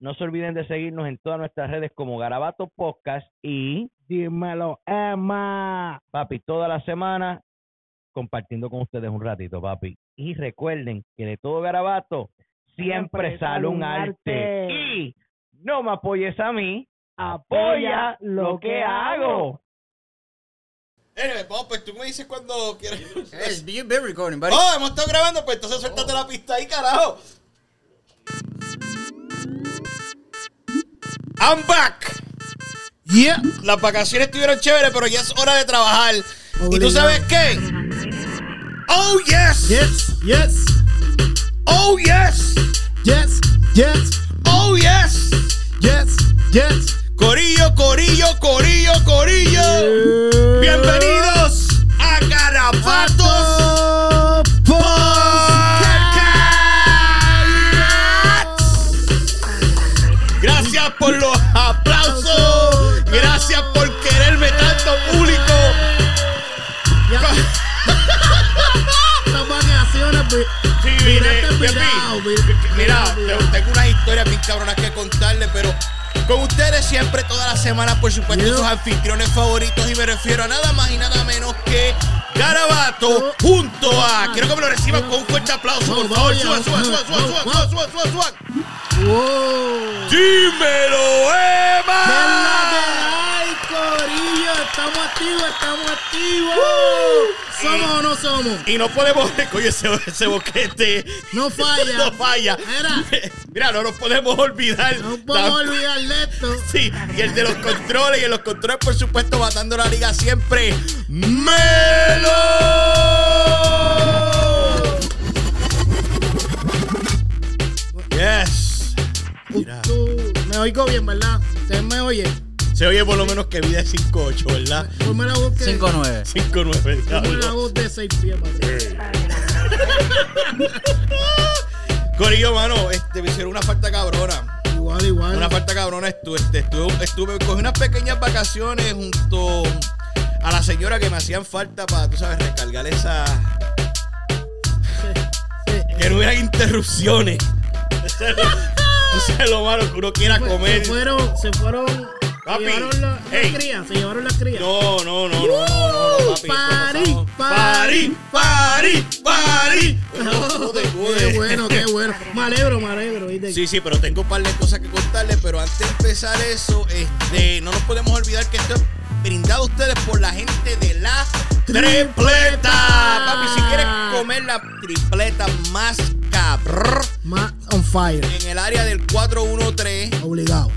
no se olviden de seguirnos en todas nuestras redes como Garabato Podcast y Dímelo, Emma. papi, toda la semana compartiendo con ustedes un ratito, papi. Y recuerden que de todo garabato siempre, sale un arte. Y no me apoyes a mí, apoya lo que hago. Anyway, vamos, pues tú me dices cuando quieres. Hey, you've been recording, buddy. Oh, hemos estado grabando, pues entonces suéltate la pista ahí, carajo. I'm back. Yeah. Las vacaciones estuvieron chéveres, pero ya es hora de trabajar. ¿Y tú sabes qué? Oh, yes. Yes, yes, Oh, yes. yes, yes, Oh, yes. yes, yes. Corillo, corillo, corillo, corillo. Bienvenidos a Garabatos historias bien cabronas que contarle, pero con ustedes siempre, toda la semana, por supuesto, Yeah. sus anfitriones favoritos. Y me refiero a nada más y nada menos que Garabato junto a. Quiero que me lo reciban con un fuerte aplauso, por favor. Suban, suban, suban, suban, suban, suban, suban, suban. Wow. ¡Dímelo, ¿Qué es la Emma! Corillo? Estamos activos, estamos activos. ¿Somos o no somos? Y no podemos. Coño, ese, ese boquete. No falla. No falla. Mira. Mira, no nos podemos olvidar. No podemos olvidar de esto. Sí, y el de los controles, y en los controles, por supuesto, matando la liga siempre. ¡Melo! Yes. Mira. Tú, me oigo bien, ¿verdad? Ustedes me oyen. Se oye por lo menos que vida es 5-8, ¿verdad? Ponme la voz que. 5-9. 5-9, Ponme la voz de 6 pies. Corillo, mano, este, me hicieron una falta cabrona. Igual, igual. Una falta cabrona. Estuve, este, estuve, estuve, cogí unas pequeñas vacaciones junto a la señora que me hacían falta para, tú sabes, recargar esa. Sí. Que no hubieran interrupciones. Eso es lo- malo que uno quiera comer. Se fueron, se fueron. Papi, Se llevaron la- las crías, se llevaron las crías. No, no, no, no, no, no, papi. Parí, esto no parí. estamos- parí, parí, parí. Oh, Joder, qué bueno, qué bueno. Alegro. ¿viste? Sí, sí, pero tengo un par de cosas que contarles. Pero antes de empezar eso, este, no nos podemos olvidar que esto es brindado a ustedes por la gente de la tripleta. Tripleta. Papi, si quieres comer la tripleta más cabrón Más on fire. en el área del 413 Obligado.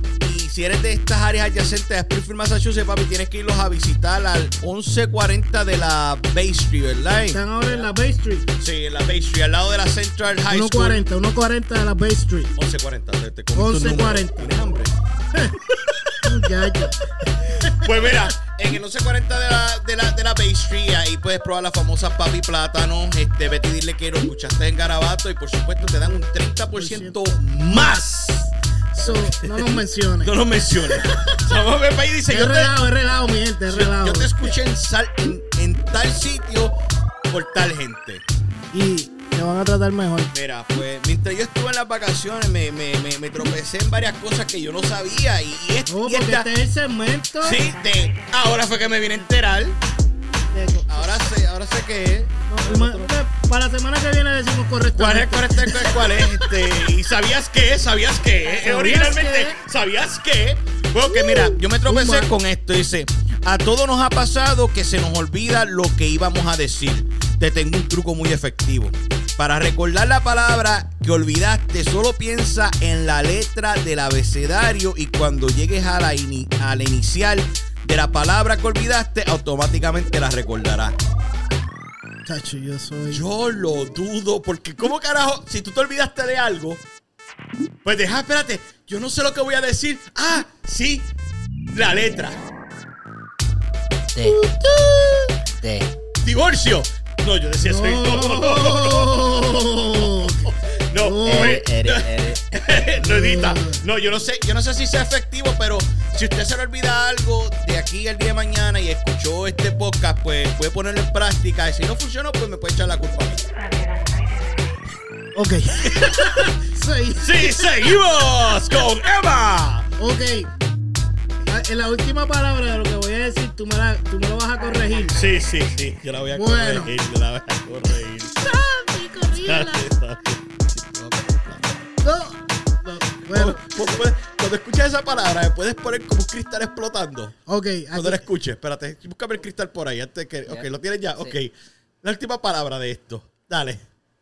Si eres de estas áreas adyacentes a Springfield, Massachusetts, papi, tienes que irlos a visitar al 1140 de la Bay Street, ¿verdad? Están ahora en la Bay Street. Sí, en la Bay Street, al lado de la Central High School. 140, 140 de la Bay Street. 1140, te, te comiste un 11:40. número. ¿Tienes hambre? Pues mira, en el 1140 de la, de la, de la Bay Street, ahí puedes probar la famosa papi plátano. Este, vete y dile que lo escuchaste en Garabato y por supuesto te dan un 30% más. So, no nos menciones. No lo menciones. Vamos a ahí dice, Es yo te, relajo, es relajo, mi gente, es relajo. yo te escuché en, sal- en, en tal sitio por tal gente. Y te van a tratar mejor. Mira, pues mientras yo estuve en las vacaciones me, me, me, me tropecé en varias cosas que yo no sabía y, y, Oh, y porque esta- este es el segmento. Sí, de ahora fue que me vine a enterar. Ahora sé, ahora sé qué es. no, ma- para la semana que viene decimos ¿Cuál es, correctamente. cuál es, cuál es, cuál es? Este, ¿Y sabías qué? ¿Sabías qué? ¿Sabías Originalmente, qué? ¿sabías qué? Bueno, que mira, yo me tropecé con esto. Dice, a todos nos ha pasado que se nos olvida lo que íbamos a decir. Te tengo un truco muy efectivo. Para recordar la palabra que olvidaste, solo piensa en la letra del abecedario y cuando llegues a la, ini- a la inicial de la palabra que olvidaste, automáticamente la recordarás. Chacho, yo soy. Yo lo dudo, porque ¿cómo carajo? Si tú te olvidaste de algo, pues deja, espérate, yo no sé lo que voy a decir. Ah, sí, la letra. Divorcio. No, yo decía eso. No, no, Oh. oye, no edita. No, yo no sé, yo no sé si sea efectivo, pero si usted se le olvida algo de aquí al día de mañana y escuchó este podcast, pues puede ponerlo en práctica. Y si no funcionó, pues me puede echar la culpa a mí. Ok. sí. Sí, seguimos con Emma. Ok. Ah, En la última palabra de lo que voy a decir, tú me, la, tú me lo vas a corregir. Sí, sí, sí. Yo la voy a Bueno. corregir. Yo la voy a corregir. Corrígela. No. Bueno, Cuando escuchas esa palabra, me puedes poner como un cristal explotando. ok. Cuando la escuches, espérate, búscame el cristal por ahí antes que. Ok, ¿lo tienes ya? Sí. Ok. La última palabra de esto. Dale.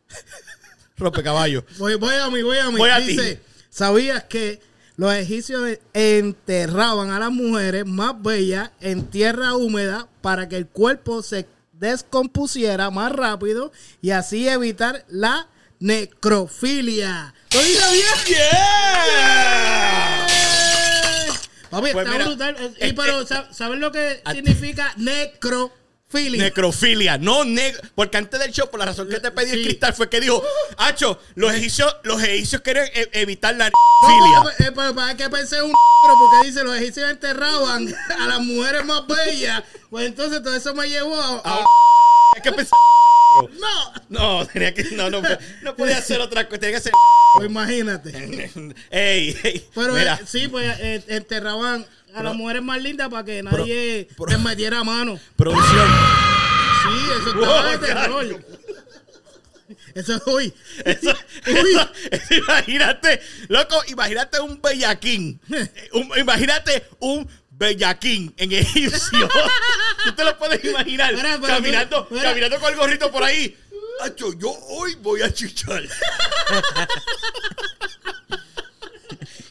Rompe caballo. Voy, voy a mí, voy a mí. Voy a Dice, ti. ¿sabías que los egipcios enterraban a las mujeres más bellas en tierra húmeda para que el cuerpo se descompusiera más rápido y así evitar la necrofilia? ¿Lo dije bien? ¡Yeah! Papi, Pues está mira, brutal. Y eh, pero, eh, ¿sab- ¿sabes lo que a- significa necrofilia? Necrofilia, no negro. Porque antes del show, por la razón que te pedí el cristal, fue que dijo, Hacho, los egipcios, los egipcios quieren e- evitar la No, necrofilia. pero- eh, para que pensé un negro, porque dice los egipcios enterraban a las mujeres más bellas. Pues entonces todo eso me llevó a. a- Ah, Hay que pensar. No, No, tenía que. No, no, no podía hacer otra cosa. Tenía que ser. pues imagínate. Ey, ey. Pero eh, sí, pues eh, enterraban a las mujeres más lindas para que nadie les metiera mano. producción. Sí, eso Wow, estaba de ya. terror. Eso es hoy. Eso, eso- eso, imagínate, loco, imagínate un bellaquín. Eh, un- imagínate un bellaquín en egipcio. Tú te lo puedes imaginar. Caminando, caminando con el gorrito por ahí. Hacho, yo hoy voy a chichar.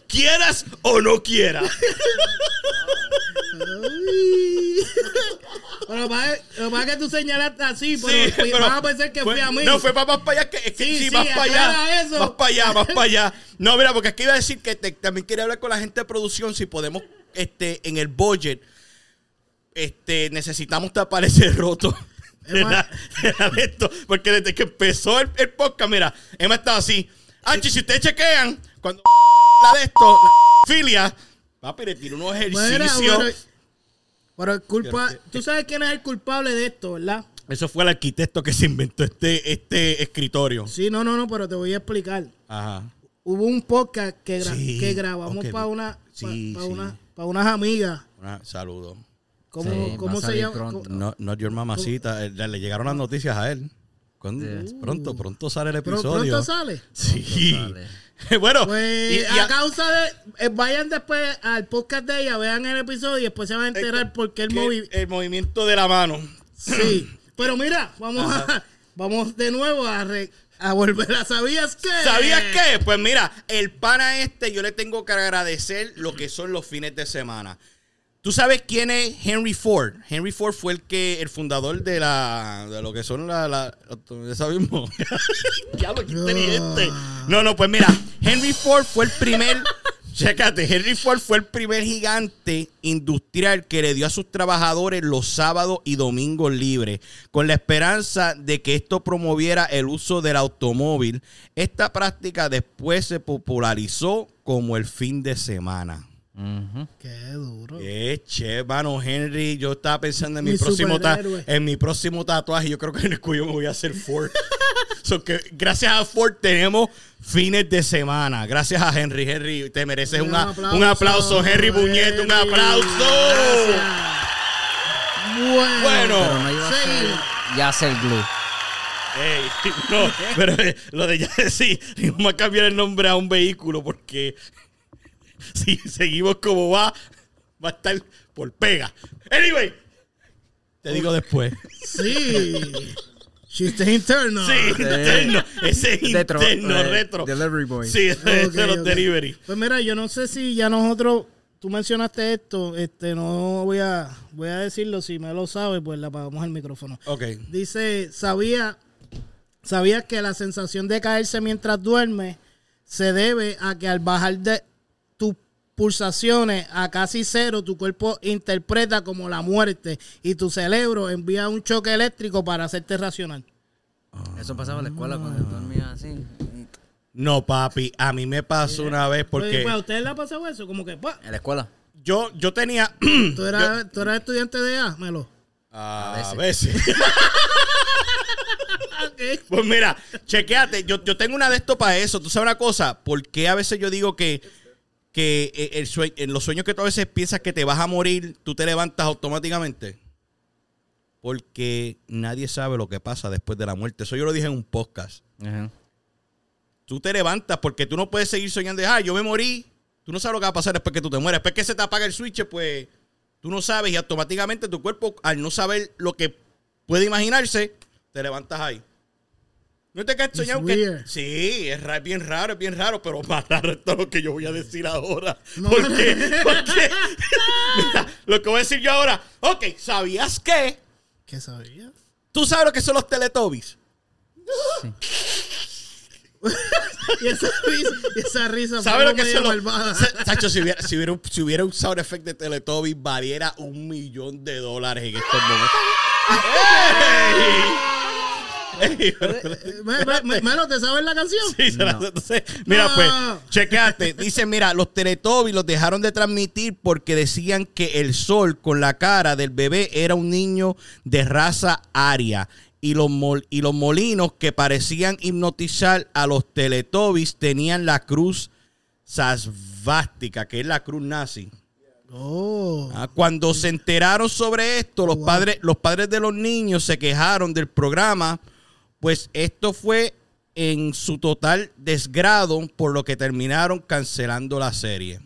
Quieras o no quieras. Para, lo es que tú señalaste así, pero, Sí, pero vas a pensar que fue- fue a mí. No, fue para más para allá. Que, es que Sí, sí, sí, más para allá. eso. Más para allá, más para allá. No, mira, porque es que iba a decir que te- también quería hablar con la gente de producción si podemos, este, en el budget, este, necesitamos tapar ese roto. De Emma- la- de la de esto, porque desde que empezó el, el podcast, mira, Emma estaba así. Ah, si ustedes chequean, cuando la de esto, la filia, papi, le tiró unos ejercicios. Pero el culpa, tú sabes quién es el culpable de esto, ¿verdad? Eso fue el arquitecto que se inventó este, este escritorio. Sí, no, no, no, pero te voy a explicar. Ajá. Hubo un podcast que, gra- Sí, que grabamos para una, sí. una, para unas amigas. Una- saludo. ¿Cómo, Sí, cómo se llama? pronto. ¿Cómo- No, not your mamacita. Eh, Le, le llegaron las noticias a él. Pronto, pronto sale el episodio. pronto sale. Sí. Pronto bueno, Pues y- y a a- causa de. eh, vayan después al podcast de ella, vean el episodio y después se van a enterar por qué el móvil. el movimiento de la mano. Sí. Pero mira, vamos a, vamos de nuevo a, re- a volver a ¿Sabías qué? ¿Sabías qué? Pues mira, el pana este, yo le tengo que agradecer lo que son los fines de semana. ¿Tú sabes quién es Henry Ford? Henry Ford fue el que, el fundador de la, de lo que son la, la ¿esa mismo? Diablo, qué inteligente. No, no, pues mira, Henry Ford fue el primer, chécate, Henry Ford fue el primer gigante industrial que le dio a sus trabajadores los sábados y domingos libres, con la esperanza de que esto promoviera el uso del automóvil. Esta práctica después se popularizó como el fin de semana. Qué duro. Qué che, mano, Henry. Yo estaba pensando en mi, Mi próximo en mi próximo tatuaje. Yo creo que en el cuello me voy a hacer Ford. So que gracias a Ford tenemos fines de semana. Gracias a Henry. Henry, te mereces un, a- un aplauso. Henry Buñete, un aplauso. Gracias. Bueno. Bueno. Pero no iba a ser Seguimos. Yasser Glue. Ey, no, pero eh, lo de ya sí, vamos a cambiar el nombre a un vehículo porque si seguimos como va, va a estar por pega. Anyway, te digo después. Sí. She's internal. Sí, interno. Ese es Retro, interno, eh, retro. Delivery boy. Sí, de los delivery. Pues mira, yo no sé si ya nosotros, tú mencionaste esto, este, no voy a, voy a decirlo, si me lo sabe, pues le apagamos el micrófono. Ok. Dice, sabía, sabías que la sensación de caerse mientras duermes se debe a que al bajar de pulsaciones a casi cero, tu cuerpo interpreta como la muerte y tu cerebro envía un choque eléctrico para hacerte racional. Eso pasaba en la escuela cuando dormía así. No, papi, a mí me pasó una vez porque Pues, ¿A ustedes le ha pasado eso? Como que, pa, En la escuela. yo, yo tenía... ¿tú, eras, ¿tú eras estudiante de A, Melo? A veces. veces. Pues mira, chequéate, yo, yo tengo una de esto para eso. ¿Tú sabes una cosa? ¿Por qué a veces yo digo que, que eh, el sue- en los sueños que tú a veces piensas que te vas a morir, tú te levantas automáticamente? Porque nadie sabe lo que pasa después de la muerte. Eso yo lo dije en un podcast. Ajá. Tú te levantas porque tú no puedes seguir soñando ah, yo me morí. Tú no sabes lo que va a pasar después que tú te mueres. Después que se te apaga el switch, pues tú no sabes y automáticamente tu cuerpo, al no saber lo que puede imaginarse, te levantas ahí. ¿No te quedas soñando que.? weird. Sí, es, ra- bien raro, es bien raro, pero más raro es todo lo que yo voy a decir ahora. No. ¿Por qué? Porque, mira, lo que voy a decir yo ahora, ok, ¿sabías que? ¿Qué sabías? ¿Tú sabes lo que son los Teletubbies? Y esa risa, y esa risa ¿Sabes lo que son los malvada. Sa- Sacho, si hubiera, si, hubiera un, si hubiera un sound effect de Teletubbies, valiera un millón de dólares en estos momentos. ¡Ey! Melo, ¿te sabes la canción? Sí, se la- entonces, mira, No. pues, chequeate. Dice, mira, los Teletubbies los dejaron de transmitir porque decían que el sol con la cara del bebé era un niño de raza aria. Y los, mol- y los molinos que parecían hipnotizar a los Teletubbies tenían la cruz sasvástica, que es la cruz nazi. Oh. Ah, Cuando se enteraron sobre esto, los Wow. padres, los padres de los niños se quejaron del programa, pues esto fue en su total desgrado, por lo que terminaron cancelando la serie.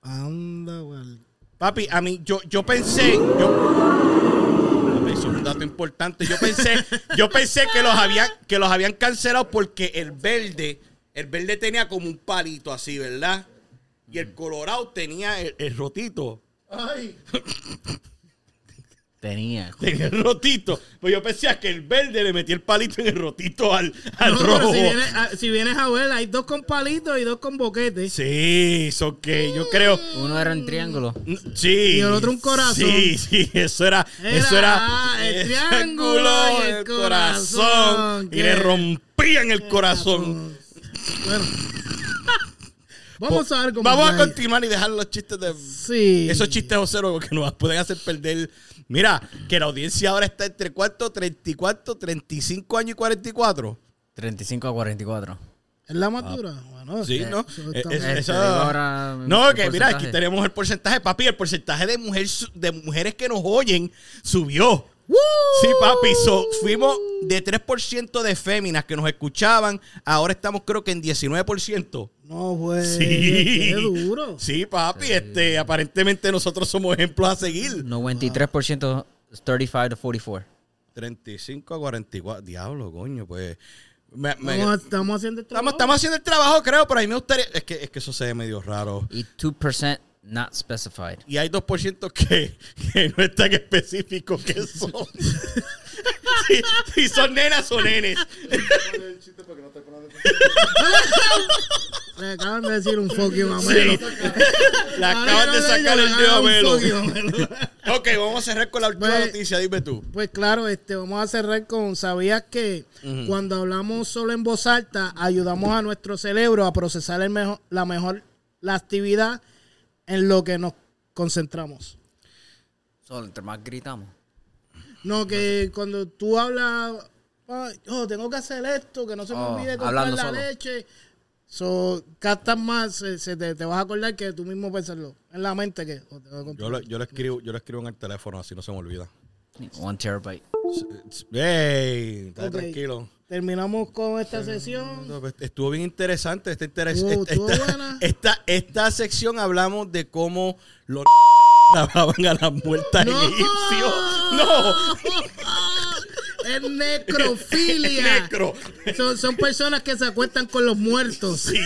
Anda, güey. Papi, a mí, yo, yo pensé, yo, Papi, eso es un dato importante. Yo pensé, yo pensé que los habían, que los habían cancelado porque el verde, el verde tenía como un palito así, ¿verdad? Y el colorado tenía el, el rotito. Ay. Tenía. Tenía el rotito. Pues yo pensé que el verde le metía el palito en el rotito al, al No, pero rojo. si vienes, a- si vienes a ver, hay dos con palitos y dos con boquete. Sí, eso que yo creo. Uno era en triángulo. Sí. Y el otro un corazón. Sí, sí, eso era. Era, eso era. ah, el triángulo y el corazón, Y le rompían el corazón. Bueno. Vamos a ver cómo Vamos a continuar y dejar los chistes de. Sí. Esos chistes joseros que nos pueden hacer perder. Mira, que la audiencia ahora está entre cuánto, 34, 35 años y 44. 35 a 44. ¿Es la madura? Bueno, Ah. Sí, eh, ¿no? eso está- es- Este, eso- ahora No, que mira, aquí tenemos el porcentaje, papi. El porcentaje de, mujer, de mujeres que nos oyen subió. Sí, papi. So, fuimos de 3% de féminas que nos escuchaban. Ahora estamos, creo que en 19%. No, güey. Sí. Qué duro. Sí, papi. Este, aparentemente nosotros somos ejemplos a seguir. 93% es 35 to 44. 35 a 44. Diablo, coño, pues. me- me- Vamos, estamos haciendo el estamos, trabajo. estamos haciendo el trabajo, creo, pero a mí me gustaría. Es que, es que eso se ve medio raro. Y 2% not specified. Y hay 2% que, que no están específicos que son. si, si son nenas o nenes. Le acaban de decir un fuck you. Sí. Le acaban de sacar el dedo a. Ok, vamos a cerrar con la última Pues- noticia, dime tú. Pues claro, este, vamos a cerrar con, ¿sabías que cuando hablamos solo en voz alta, ayudamos a nuestro cerebro a procesar el mejor, la mejor, la actividad en lo que nos concentramos? Solo entre más gritamos. No, que cuando tú hablas, "Ay, oh, tengo que hacer esto, que no se me Oh, olvide comprar la solo. leche. So, captas más, se, se te, te vas a acordar que tú mismo pensarlo en la mente que oh, tengo que comprar Yo lo, yo lo escribo, yo lo escribo en el teléfono, así no se me olvida. One terabyte. ¡Ey! Está tranquilo. Terminamos con esta sesión. Pues, Estuvo bien interesante. Interes- Estuvo- esta, estuvo esta- buena. esta- esta sección hablamos de cómo los grababan a las muertas ¡No! egipcios. ¡No! Es necrofilia. Necro. Son, son personas que se acuestan con los muertos. Sí,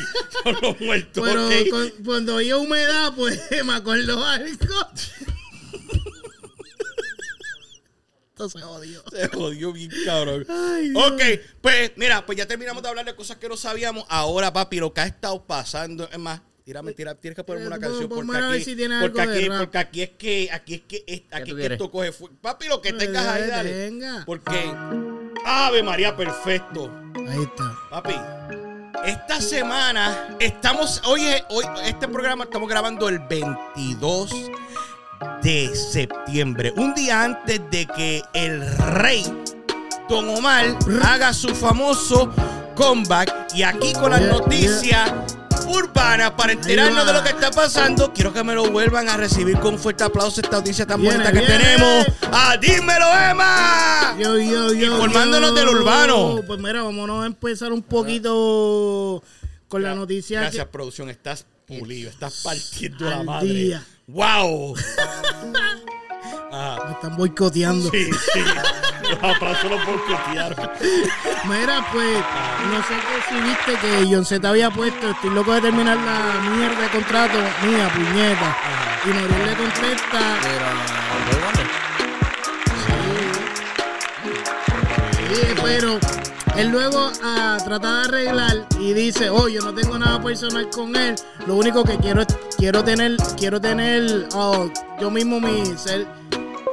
con los muertos. Pero con- cuando había humedad, pues me acuerdo algo. Esto se jodió. Se jodió bien, cabrón. Ay, ok, pues mira, pues ya terminamos de hablar de cosas que no sabíamos. Ahora, papi, lo que ha estado pasando. Es más, tírame, tira, tienes que ponerme una canción. Porque aquí, si porque, aquí, porque aquí es que, aquí es que, es- aquí es que esto coge fu- Papi, lo que tengas ahí, dale. Venga. Porque, Ave María, perfecto. Ahí está. Papi, esta semana estamos, oye, hoy este programa estamos grabando el 22 de septiembre, un día antes de que el rey Don Omar haga su famoso comeback y aquí con las noticias urbanas para enterarnos de lo que está pasando, quiero que me lo vuelvan a recibir con un fuerte aplauso esta audiencia tan bonita que viene. tenemos. ¡Ah, dímelo, Emma! Yo, yo, yo. Informándonos del urbano. Pues mira, vámonos a empezar un poquito con la noticia. Gracias, que- producción. Estás pulido, estás partiendo Al la madre. día. ¡Wow! Ah, Me están boicoteando. sí, sí. Los aplausos los boicotearon. Mira, pues, no sé qué si viste que John Z había puesto, estoy loco de terminar la mierda de contrato mía, puñeta. Y Noriel le contesta, Pero, sí, pero él luego ah, trata de arreglar y dice, oh, yo no tengo nada personal con él, lo único que quiero es, quiero tener, quiero tener, oh, yo mismo mi ser,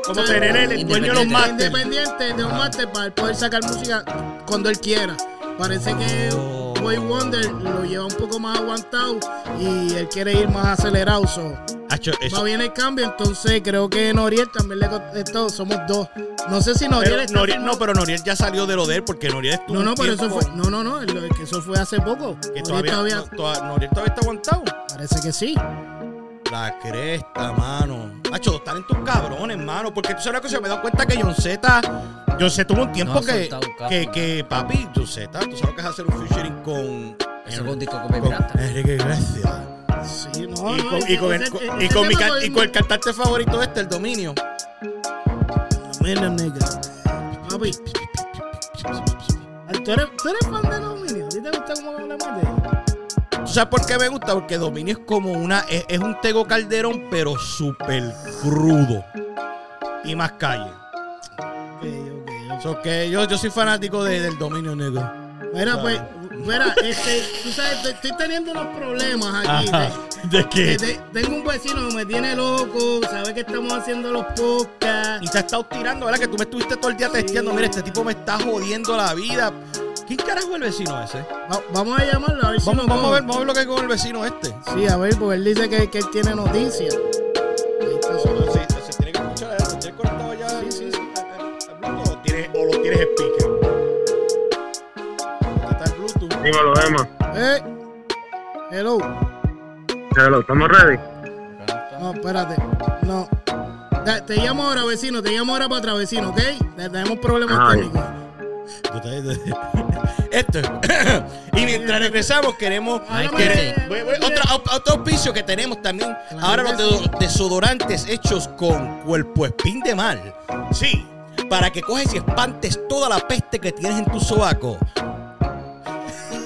Como tener el, el dueño de los másteres. Independiente de un máster para él poder sacar música cuando él quiera. Parece que. Boy Wonder lo lleva un poco más aguantado y él quiere ir más acelerado. So. Hacho, eso- Va bien el cambio, entonces creo que Noriel también le contestó. Somos dos. No sé si Noriel pero está Noriel- no, pero Noriel ya salió de lo de él porque Noriel estuvo. No, no, pero eso fue. No, no, no. el- que eso fue hace poco. Que Noriel todavía, todavía- no, toda- Noriel todavía está aguantado. Parece que sí. La cresta, mano. Hacho, están en tus cabrones, mano. Porque tú sabes una cosa, me he dado cuenta que John Z. John Z tuvo un tiempo No que, que, que, papi, John Z, tú sabes lo que es hacer un featuring con. Eso un disco con con. Enrique Iglesias. Sí, no, y, no, con, ese- y, con con- ese con mi y con el cantante favorito este, el dominio. Mira, nigga. Papi. ¿Tú eres, tú eres fan de Dominio? ¿A ti te gusta cómo le mete? ¿Tú sabes por qué me gusta? Porque Dominio es como una. Es, es un Tego Calderón, pero súper crudo. Y más calle. Ok, ok, ok. So que yo, yo soy fanático de- del Dominio negro. Mira, pues, mira, este, tú sabes, estoy, teniendo unos problemas aquí. Ajá. ¿De Te- qué? te- tengo un vecino que me tiene loco, sabe que estamos haciendo los podcasts. Y te ha estado tirando, ¿verdad? Que tú me estuviste todo el día testeando. Mira, este tipo me está jodiendo la vida. ¿Quién carajo es el vecino ese? Va- vamos a llamarlo a ver si Vamos, vamos a ver, vamos a ver lo que hay con el vecino este. Sí, a ver, porque él dice que, que él tiene noticias. Dímelo, Emma. Eh, hello. Hello, ¿estamos ready? No, espérate. No. Te llamo ahora, vecino. Te llamo ahora para atrás, vecino, ¿ok? Te- Tenemos problemas Ay. técnicos. Esto. y mientras regresamos, queremos. Háblame quere- de- voy- voy- otro, otro auspicio que tenemos también. Ahora los desodorantes hechos con cuerpo espín de mal. Sí. Para que coges y espantes toda la peste que tienes en tu sobaco.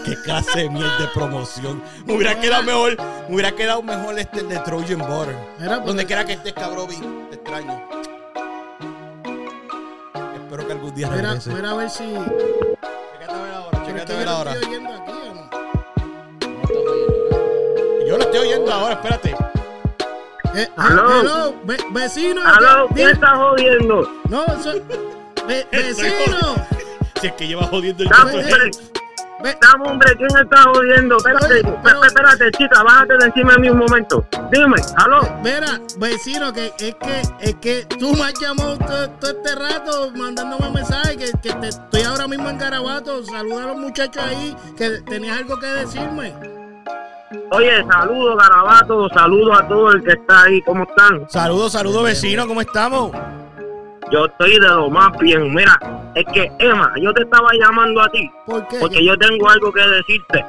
Qué clase de miel de promoción. Me hubiera quedado mejor. Me hubiera quedado mejor este el de Trojan Butter. Mira, pues, Donde quiera que estés, cabrón, te extraño. Espero que algún día mira, regrese. mira a ver si. Chécate a ver ahora, chécate a ver yo lo ahora. estoy oyendo aquí, ¿o no? Yo lo estoy oyendo ahora, espérate. Eh, Aló. hello, ve- vecino. Aló, ¿quién está jodiendo? No, eso. ve- vecino. Si es que lleva jodiendo el dame, hombre, ¿quién está jodiendo? Espérate, Oye, pero- espérate, espérate, chica, bájate de encima de mí un momento. Dime, aló. Mira, vecino, que es que es que tú me has llamado todo, todo este rato mandándome mensajes que, que te- estoy ahora mismo en Garabato. Saluda a los muchachos ahí que tenías algo que decirme. Oye, saludos, Garabato, saludos a todo el que está ahí, ¿cómo están? Saludos, saludos vecino, ¿cómo estamos? Yo estoy de lo más bien. Mira, es que, Emma, yo te estaba llamando a ti ¿Por qué? porque yo tengo algo que decirte.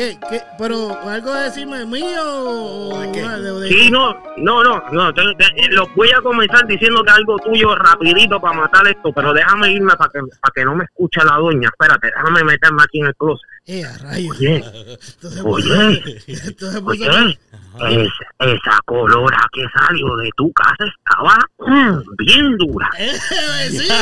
¿Qué ¿Qué? ¿Pero algo de decirme mío o ¿De qué? de- de- Sí, no, no, no, no. te- te- lo voy a comenzar diciendo que algo tuyo rapidito para matar esto, pero déjame irme para que, para que no me escuche la doña. Espérate, déjame meterme aquí en el closet. Eh, a rayos. Oye, Oye. esa colora que salió de tu casa estaba mm, bien dura. ¡Eh, vecino!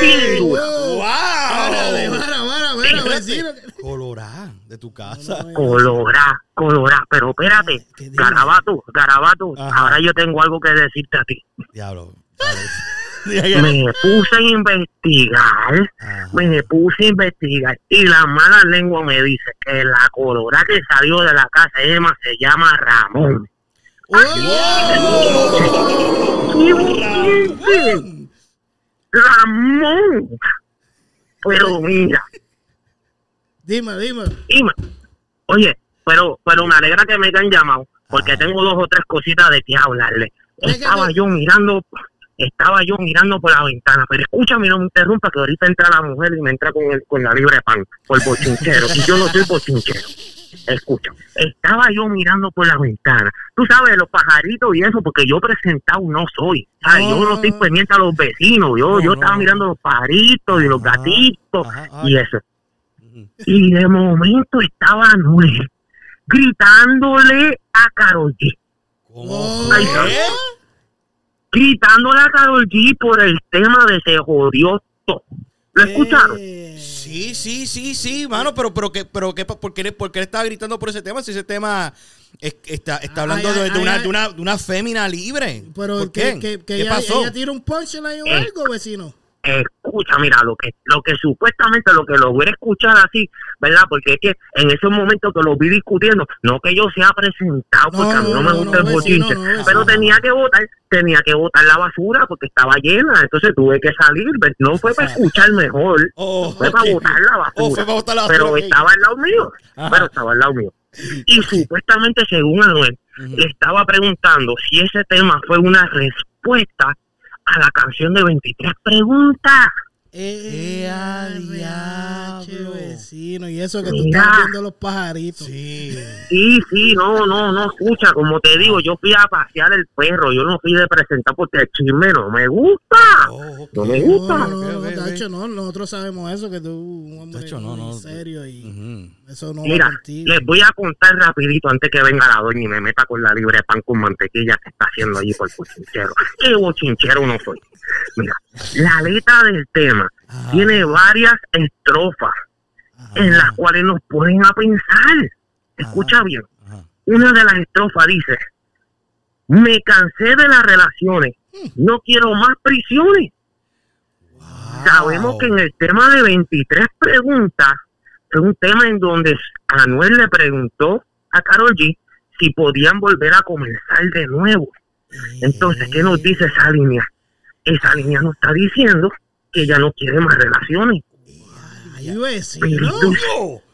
Bien dura. ¡Wow! Párale, para, para, para, vecino. Colorá, de tu casa. Colora, colora, pero espérate, garabato, garabato, Ajá. ahora yo tengo algo que decirte a ti. Diablo. Me puse a investigar, Ajá. me puse a investigar y la mala lengua me dice que la colora que salió de la casa de Emma se llama Ramón. ¡Qué bonito! Ramón. Pero mira, Dime, dime. Dime. Oye, pero, pero me alegra que me hayan llamado, porque tengo dos o tres cositas de qué hablarle. Estaba yo mirando, estaba yo mirando por la ventana, pero escúchame, no me interrumpa, que ahorita entra la mujer y me entra con, el, con la libre pan, por bochinchero, y yo no soy bochinchero. Escucha, estaba yo mirando por la ventana. Tú sabes, los pajaritos y eso, porque yo presentado no soy. ¿sabes? Yo no estoy pendiente a los vecinos. Yo, No, yo no. estaba mirando los pajaritos y los Ajá, gatitos ajá, y eso. Y de momento estaba Anuel gritándole a Karol G. ¿Cómo? Gritándole a Karol G por el tema de se jodió todo. ¿Lo escucharon? Eh, Sí, sí, sí, sí, mano, pero, pero, que, pero que, ¿por, qué, ¿por qué le estaba gritando por ese tema? Si ese tema es- está, está hablando Ay, de, ay, de una, ay, de, una, de una fémina libre. Pero ¿Por que, qué? que, que ¿Qué ella, pasó? ella tira un punchline o Eh. algo, vecino. Escucha, mira, lo que, lo que supuestamente lo que logré escuchar así, ¿verdad? Porque es que en ese momento que lo vi discutiendo, no que yo sea presentado, porque a mí no, me gusta no, el bochinche, pero tenía que votar, tenía que votar la basura porque estaba llena, entonces tuve que salir, no fue para escuchar mejor, Oh, fue para ok. botar la basura. Oh, botar la pero basura, ok. estaba al lado mío. Ajá. Pero estaba al lado mío. Y supuestamente, según Anuel, le estaba preguntando si ese tema fue una respuesta a la canción de 23 preguntas. Eh, RH, diablo. vecino. Y eso que tú Mira. estás viendo los pajaritos. Sí. Sí, sí, no, no, no, escucha, como te digo, yo fui a pasear el perro, yo no fui de presentar porque el chisme no me gusta. Oh. No me No, gusta. no, no, no, ok. Tacho, no, nosotros sabemos eso, que tú, un hombre Tacho, no, no. serio y. eso no Mira, les voy a contar rapidito antes que venga la doña y me meta con la libre pan con mantequilla que está haciendo allí por bochinchero. ¿Qué bochinchero no soy? Mira, la letra del tema Ajá. tiene varias estrofas Ajá. en las cuales nos ponen a pensar. Escucha Ajá. bien. Una de las estrofas dice, me cansé de las relaciones, no quiero más prisiones. Sabemos que en el tema de 23 preguntas, fue un tema en donde Anuel le preguntó a Carol G si podían volver a comenzar de nuevo. Entonces, ¿qué nos dice esa línea? Esa línea nos está diciendo que ella no quiere más relaciones. Ay, vecino. entonces,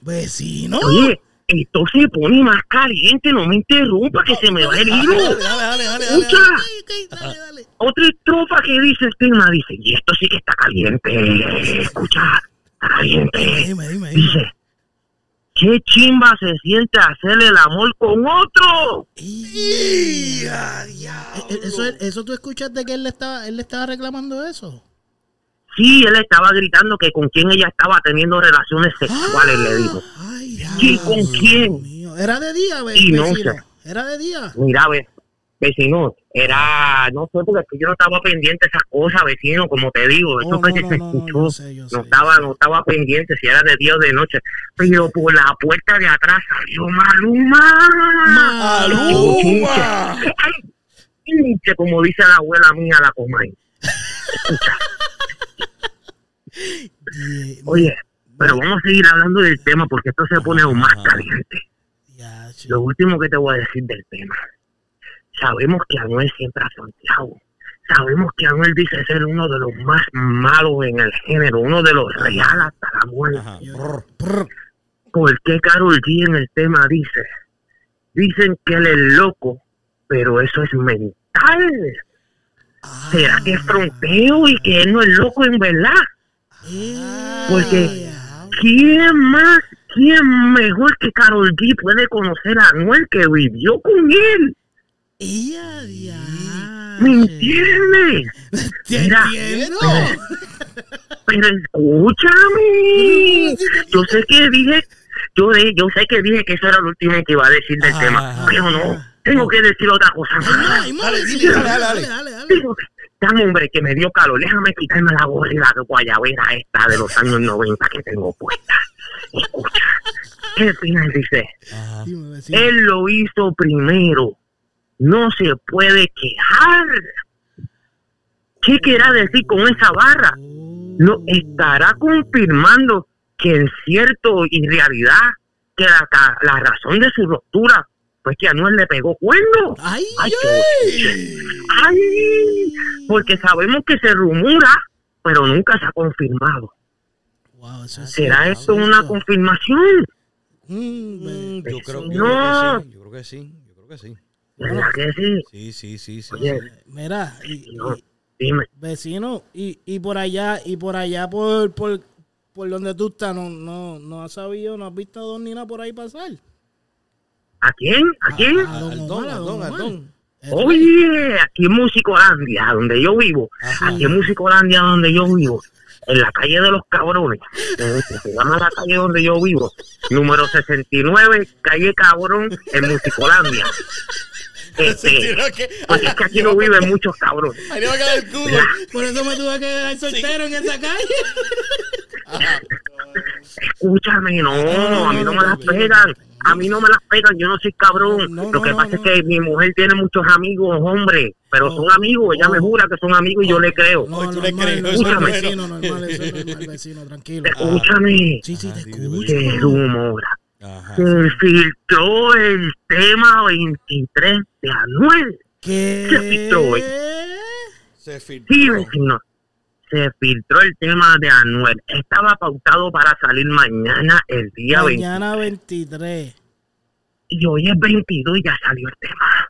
Vecino. oye, esto se pone más caliente, no me interrumpa que se me va el hilo. Dale, dale, dale. Escucha, dale, dale. otra estrofa que dice el tema, dice, y esto sí que está caliente, escucha, caliente. Dime, dime, dime. Dice, ¿qué chimba se siente hacer el amor con otro? Y diablo. Eh, Eso, eso tú escuchaste que él le estaba, él le estaba reclamando eso. Sí, él estaba gritando que con quién ella estaba teniendo relaciones sexuales, le dijo. Ay, Sí, Dios ¿con quién? mío. Era de día, ve- Y no sé. Era de día. Mira, ve, vecino, era, no sé, porque yo no estaba pendiente de esas cosas, vecino, como te digo, eso Oh, fue no, que no, se no, escuchó. sé, no estaba, no estaba pendiente si era de día o de noche, pero por la puerta de atrás salió Maluma. ¡Maluma! Pinche, como dice la abuela mía, la comay. Oye, pero vamos a seguir hablando del tema porque esto se pone aún más caliente. Lo último que te voy a decir del tema. Sabemos que Anuel siempre ha fronteado. Sabemos que Anuel dice ser uno de los más malos en el género, uno de los reales hasta la muerte. ¿Por qué Carol G en el tema dice? Dicen que él es loco, pero eso es mental. ¿Será que es fronteo y que él no es loco en verdad? Eh, Porque. ¿quién más, ¿quién mejor que Carol G puede conocer a Anuel que vivió con él? ¡Ella, ya! ¿Me entiendes? ¡Te Mira, entiendo! Pero escúchame. Yo sé que dije, yo, de- yo sé que dije que eso era lo último que iba a decir del Ah. tema, pero no, tengo que decir otra cosa más. Ay, Dale, madre, dile, dale, dale, dale. dale, dale. Tengo que- Dame, hombre, que me dio calor. Déjame quitarme la gorra y la guayabera esta de los años 90 que tengo puesta. Escucha, el final dice, Ajá. Él lo hizo primero. No se puede quejar. ¿Qué querrá decir con esa barra? No estará confirmando que en cierto y realidad que la, razón de su ruptura fue que Anuel le pegó cuerno. ¡Ay, Ay, ay! qué ¡Ay! Porque sabemos que se rumora, pero nunca se ha confirmado. Wow, eso es ¿Será esto eso. una confirmación? Mm, Mm, Yo creo, yo No. creo que sí. Yo creo que sí. Yo creo que sí. ¿Verdad que sí? Sí, sí, sí, sí. Oye, Mira, y, no, y- dime. vecino, y, y por allá, y por allá por, por, por donde tú estás, no, no, no has sabido, no has visto a Don Nina por ahí pasar. ¿A quién? ¿A quién? A Al Don a al Don Omar. don. Oye, aquí en Musicolandia, donde yo vivo, Ajá. aquí en Musicolandia, donde yo vivo, en la calle de los cabrones, se llama la calle donde yo vivo, número 69, calle Cabrón, en Musicolandia. Porque es que aquí no viven muchos cabrones. Ahí le va a quedar el culo. Ya, Por eso me tuve que quedar soltero en esa calle. escúchame, no, no, a mí no me las pegan. A mí no me las pegan, yo no soy cabrón. No, no, Lo que pasa no. es que mi mujer tiene muchos amigos, hombre, pero Oh, son amigos, ella me oh. jura que son amigos y yo le creo. No, tú le normal, crees, normal, eso es bueno. vecino, normal, eso es normal, vecino, tranquilo. Escúchame, Sí, sí, te Ah, escucho. se rumora. Ajá. Se filtró el tema 23 de Anuel. ¿Qué? Se filtró hoy. Se filtró. Sí, vecino. Se filtró el tema de Anuel. Estaba pautado para salir mañana, el día 20. Mañana 23. Y hoy es 22 y ya salió el tema.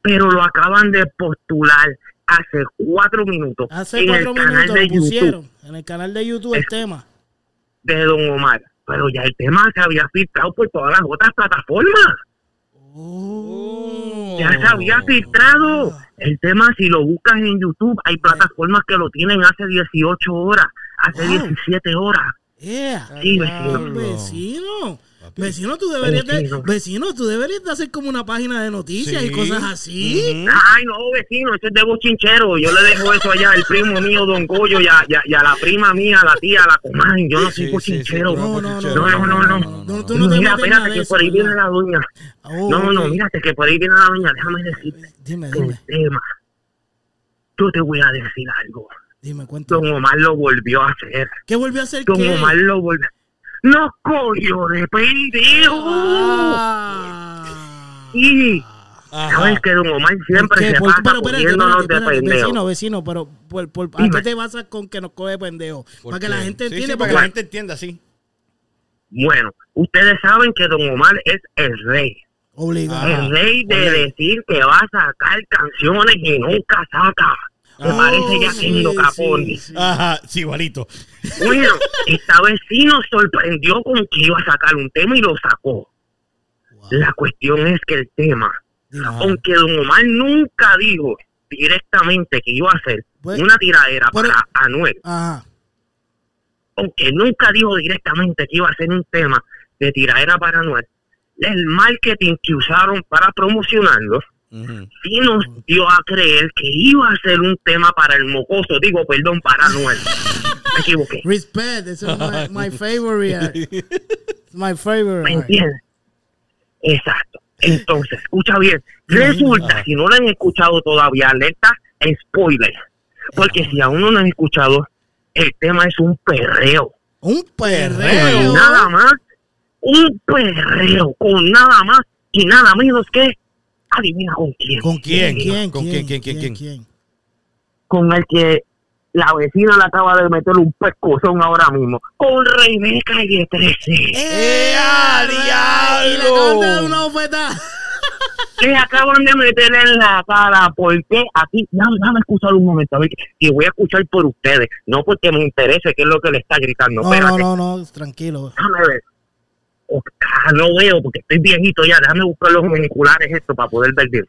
Pero lo acaban de postular hace cuatro minutos Hace en cuatro el canal minutos de lo pusieron YouTube en el canal de YouTube el Es- tema. de Don Omar. Pero ya el tema se había filtrado por todas las otras plataformas. Oh. Ya se había filtrado. El tema, si lo buscas en YouTube, hay plataformas que lo tienen hace 18 horas, hace Wow. 17 horas. Yeah. Sí, vecino. vecino. Vecino, tú deberías de, Vecino. tú deberías de hacer como una página de noticias y cosas así. Ay, no, vecino, eso es de bochinchero. Yo le dejo eso allá al primo mío, Don Goyo, y a, y a- y a la prima mía, la tía, la comadre. Yo no soy bochinchero. No, no, no, No, no, no, no. No, tú no te mira, espérate, que por ahí viene la doña. Oh, No, no, mírate, que por ahí viene la doña. Déjame decirte Dime, dime, tema. Yo te voy a decir algo. dime, cuéntame. Don Omar lo volvió a hacer. ¿Qué volvió a hacer Don qué? Omar lo volvió. No, coño, de pendejo. Ah. Sí. Ajá. Sabes que Don Omar siempre se pasa pero de espérate, pendejo. vecino, vecino, pero por, por, ¿a qué te vas a con que nos coge pendejo? ¿Por Para que la gente Sí, sí, entienda. para que la gente entienda, sí. Bueno, ustedes saben que Don Omar es el rey. Obligado. El rey de Oye. decir que va a sacar canciones y nunca saca. Me Ah. parece ya Oh, que lo sí, Capone. sí, sí. Ajá, sí, igualito. Bueno, esta vez sí nos sorprendió con que iba a sacar un tema y lo sacó. Wow. La cuestión es que el tema, aunque Don Omar nunca dijo directamente que iba a hacer Pues- una tiradera pero- para Anuel, Ajá. aunque nunca dijo directamente que iba a hacer un tema de tiradera para Anuel, el marketing que usaron para promocionarlo Ujú. sí nos dio a creer que iba a ser un tema para el mocoso, digo, perdón, para Anuel. Me equivoqué. Respect, eso es my, my favorite. It's my favorite. ¿Me entiendes? Exacto. Entonces, escucha bien. Resulta, si no lo han escuchado todavía, alerta, spoiler. Porque si aún no lo han escuchado, el tema es un perreo. Un perreo. Con nada más, un perreo. Con nada más y nada menos que, adivina con quién. ¿Con quién? ¿Quién? ¿Quién? ¿Con ¿Quién? quién? ¿Quién? ¿Quién? ¿Quién? Con el que la vecina le acaba de meter un pescozón ahora mismo. Con Rebeca y 13. ¡Eh, a Y le acaban de dar diablo! una bofetada. que acaban de meterle en la cara, porque aquí, déjame, déjame escuchar un momento, a ver, y voy a escuchar por ustedes, no porque me interese qué es lo que le está gritando, No, no, no, no, tranquilo. déjame ver. O- ah, no veo porque estoy viejito ya. Déjame buscar los binoculares esto para poder ver bien.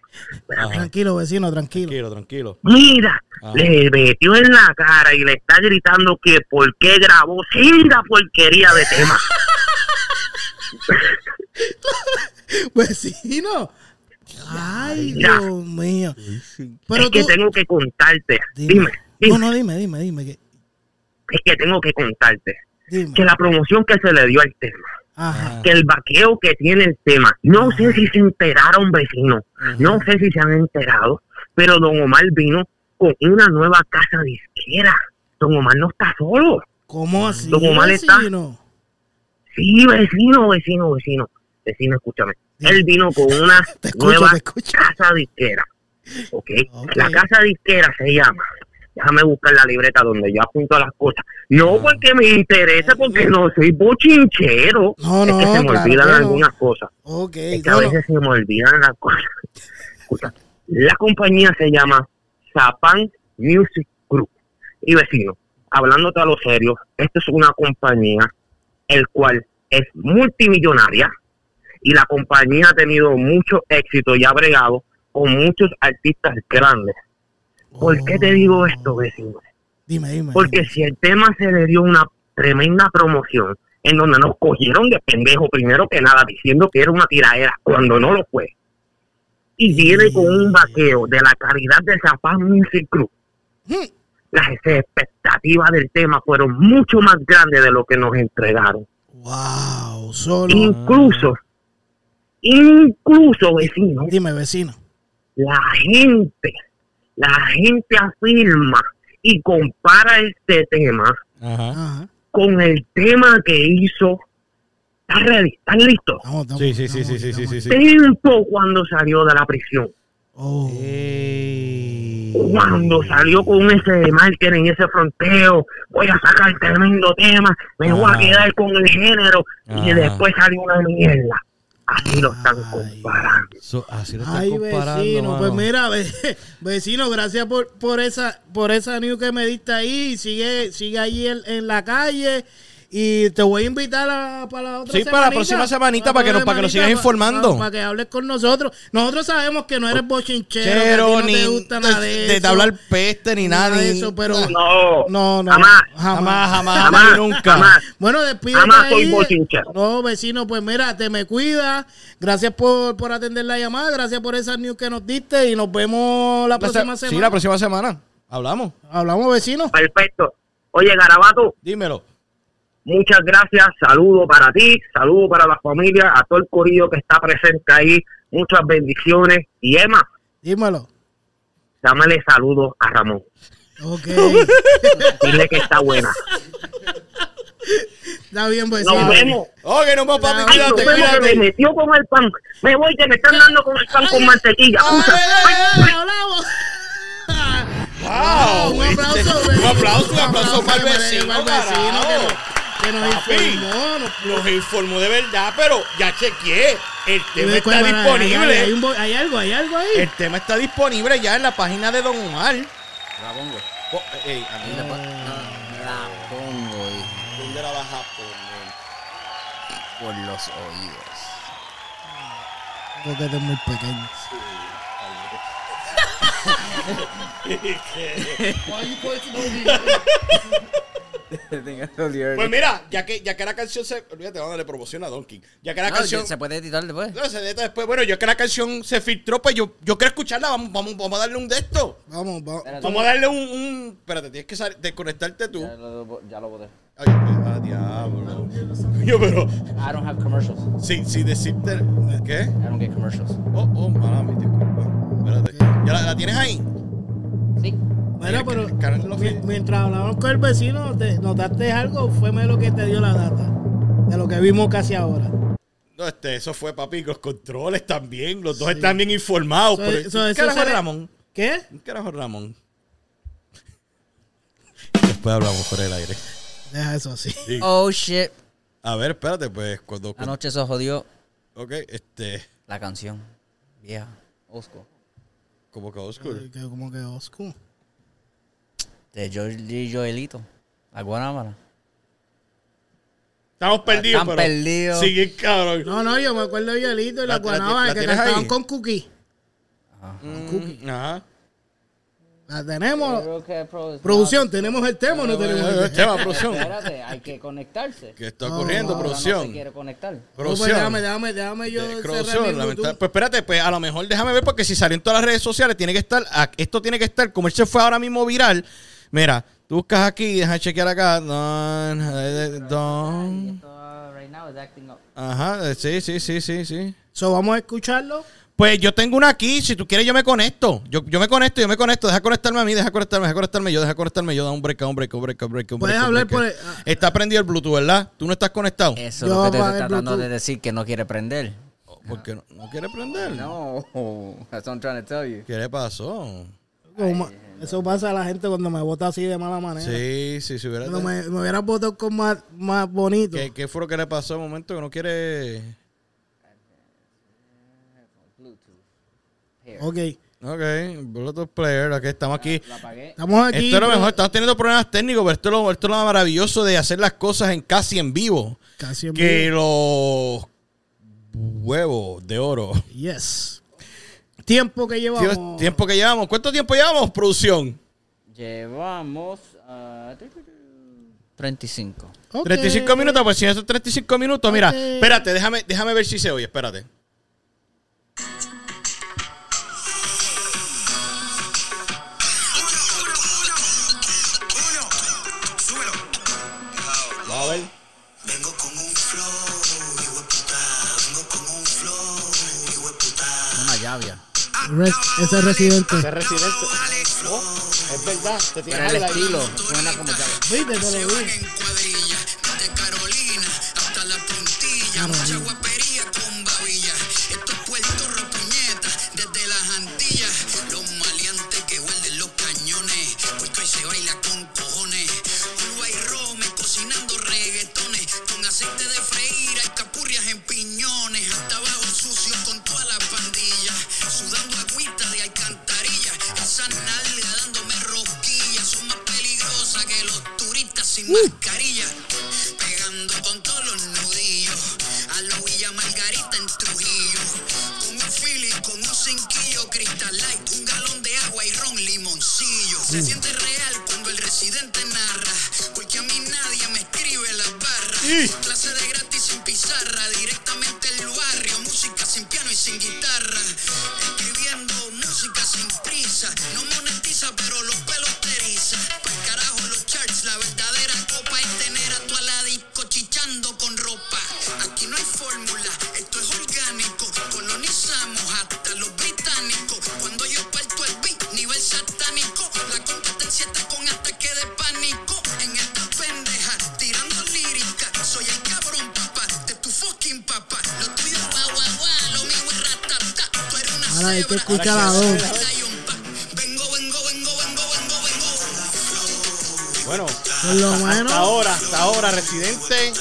Ajá. Tranquilo, vecino, tranquilo. Tranquilo, tranquilo. Mira, Ajá. le metió en la cara y le está gritando que por qué grabó cinta porquería de tema. Vecino. Ay, Ya. Dios mío. Pero es que tú... tengo que contarte. Dime. Dime, dime. No, no, dime, dime, dime. que- Es que tengo que contarte Dime. que la promoción que se le dio al tema, Ajá. que el vaqueo que tiene el tema, no sé si se enteraron vecinos, no sé si se han enterado, pero don Omar vino con una nueva casa disquera. Don Omar no está solo. ¿Cómo así, ¿Cómo mal está? vecino? Sí, vecino, vecino, vecino. Vecino, escúchame. Él vino con una escucho, nueva casa disquera. ¿ok? Ok. La casa disquera se llama. Déjame buscar la libreta donde yo apunto las cosas. No porque me interese, porque no soy bochinchero. No, no, es que se me claro olvidan algunas cosas. Ok, Es que a veces se me olvidan las cosas. Escucha, la compañía se llama Zapan Music Group. Y vecino, hablándote a lo serio, esta es una compañía el cual es multimillonaria y la compañía ha tenido mucho éxito y ha bregado con muchos artistas grandes. ¿Por qué te digo esto, vecino? dime, dime. Porque dime. si el tema se le dio una tremenda promoción en donde nos cogieron de pendejo primero que nada diciendo que era una tiradera cuando no lo fue. Y viene con un vaqueo de la calidad de Zapán Music Group. Hmm. Las expectativas del tema fueron mucho más grandes de lo que nos entregaron. Wow, solo. Incluso, incluso vecino, Dime, vecino. la gente, la gente afirma y compara este tema Ajá. Ajá. con el tema que hizo. ¿Estás ready? ¿Están listos? Estamos, estamos, Sí, sí, sí, estamos, sí, sí, sí, estamos. sí, sí. Tiempo cuando salió de la prisión. Oh. Cuando salió con ese marketing, ese fronteo, voy a sacar tremendo tema, me voy a quedar con el género y después salió una mierda. Así lo están Ay. comparando. So- así lo están Ay, comparando, vecino, mano. pues mira, ve- vecino, gracias por, por esa por esa news que me diste ahí. Sigue sigue allí en, en la calle y te voy a invitar a, para la otra Sí, para la próxima semanita, para que nos- para que nos sigas informando. Para, que hables con nosotros. Nosotros sabemos que no eres bochinchero, que a ti no ni te gusta nada de, de, de eso, hablar peste ni nada. de eso, pero No, no, no, jamás, Jamás, jamás, jamás, nunca. jamás. Bueno, despídete Jamás soy ahí. bochinchero. No, vecino, pues mira, te me cuida. Gracias por, por atender la llamada. Gracias por esa news que nos diste. Y nos vemos la La se- próxima Sí, semana. la próxima semana. Hablamos. Hablamos, vecino. Perfecto. Oye, Garabato, Dímelo. Muchas gracias. Saludo para ti, saludo para la familia, a todo el corillo que está presente ahí. Muchas bendiciones. Y Emma, Dímelo. dámele saludos a Ramón. Ok. Dile que está buena. Está bien, vecino. Nos vemos. Ok, nos vemos, papi. Ay, nos Cuídate, vemos que me metió con el pan. Me voy que me están dando con el pan con mantequilla. Usa. ¡Eh, eh, hablamos! Wow, un aplauso, este, vecino. un aplauso, un aplauso para el para vecino, el vecino que nos, Papi. informó. nos- Los informó de verdad, pero ya chequeé. El tema está disponible. Hay, algo, hay algo ahí. El tema está disponible ya en la página de Don Omar. La pongo. Oh, ey, a mí Y me después- no, la pongo y ¿Dónde la vas a poner? por los oídos. Porque es muy pequeño. Pues mira, ya que, ya que la canción se. Olvídate, vamos a darle promoción a Donkey. Ya que la No, canción. se puede editar después. No, se edita después. Bueno, yo que la canción se filtró, pues yo, yo quiero escucharla. Vamos, vamos, vamos a darle un de esto. Vamos, vamos. Espérate. Vamos a darle un. un espérate, tienes que desconectarte tú. Ya lo, ya lo boté. Ay, ah, diablo. Yo, pero. I don't have commercials. Sí, sí, decirte. ¿Qué? I don't get commercials. Oh, oh, mala mía, disculpa. Espérate. ¿Ya la, la tienes ahí? Sí. Mira, pero mientras hablábamos con el vecino, te, ¿notaste algo? Fue lo que te dio la data. De lo que vimos casi ahora. No, este, eso fue, papi. Los controles también. Los dos están bien informados. Pero- ¿Qué carajo será- Ramón? ¿Qué? ¿Qué carajo Ramón? Después hablamos por el aire. Deja eso así. Sí. Oh shit. A ver, espérate, pues. Cuando. cuando- Anoche se jodió ok, este. la canción. Vieja. Osco. Como que oscuro. Que como que oscuro. De George y Joelito. La Guanábana. Estamos perdidos, Están pero. perdidos. Sigue, cabrón. No, no, yo me acuerdo de Yelito y ¿La- la- la guanabas que cantaban ahí? con Cookie. Mm, Ajá. La tenemos. Producción, ¿tenemos el tema o no tenemos el tema? Producción. Espérate, hay que conectarse. ¿Qué está No, ocurriendo, No producción? se quiere conectar. No, pues Producción. déjame, déjame, déjame yo producción. Pues espérate, pues a lo mejor déjame ver porque si salió en todas las redes sociales tiene que estar, esto tiene que estar, como él se fue ahora mismo viral. Mira, tú buscas aquí, deja chequear acá. Don, don. Ajá, eh, sí, sí, sí, sí, sí. So, vamos a escucharlo. Pues yo tengo una aquí, si tú quieres yo me conecto. Yo, yo me conecto, yo me conecto. Deja conectarme a mí, deja conectarme, deja conectarme yo, deja conectarme yo. Da un break, un break, un break, un break, un Puedes break, un hablar break. por el- ah. Está prendido el Bluetooth, ¿verdad? Tú no estás conectado. Eso es lo que te el tratando de decir, que no quiere prender. Porque no, no quiere prender. No, that's what I'm trying to tell you. ¿Qué le pasó? Como- eso pasa a la gente cuando me vota así de mala manera. Sí, sí, si hubiera... Cuando me, me hubieras votado con más, más bonito. ¿Qué, ¿Qué fue lo que le pasó? Un momento que no quiere... Ok. Ok, Bluetooth Player, aquí estamos aquí. Estamos aquí. esto es lo mejor, estamos teniendo problemas técnicos, pero esto es lo, esto es lo maravilloso de hacer las cosas en casi en vivo. Casi en Que vivo. los huevos de oro. Yes. Tiempo que llevamos. Tiempo que llevamos. ¿Cuánto tiempo llevamos, producción? Llevamos uh, 35. Ok. 35 minutos, pues si esos 35 minutos, mira, espérate, déjame, déjame ver si se oye, espérate. Res- ese es residente. Es residente. Oh, es verdad, te Pero el estilo suena como llave. Viste, te lo vi. Sin mascarilla. Vengo, vengo. Bueno, Por lo menos. hasta ahora, hasta ahora, residente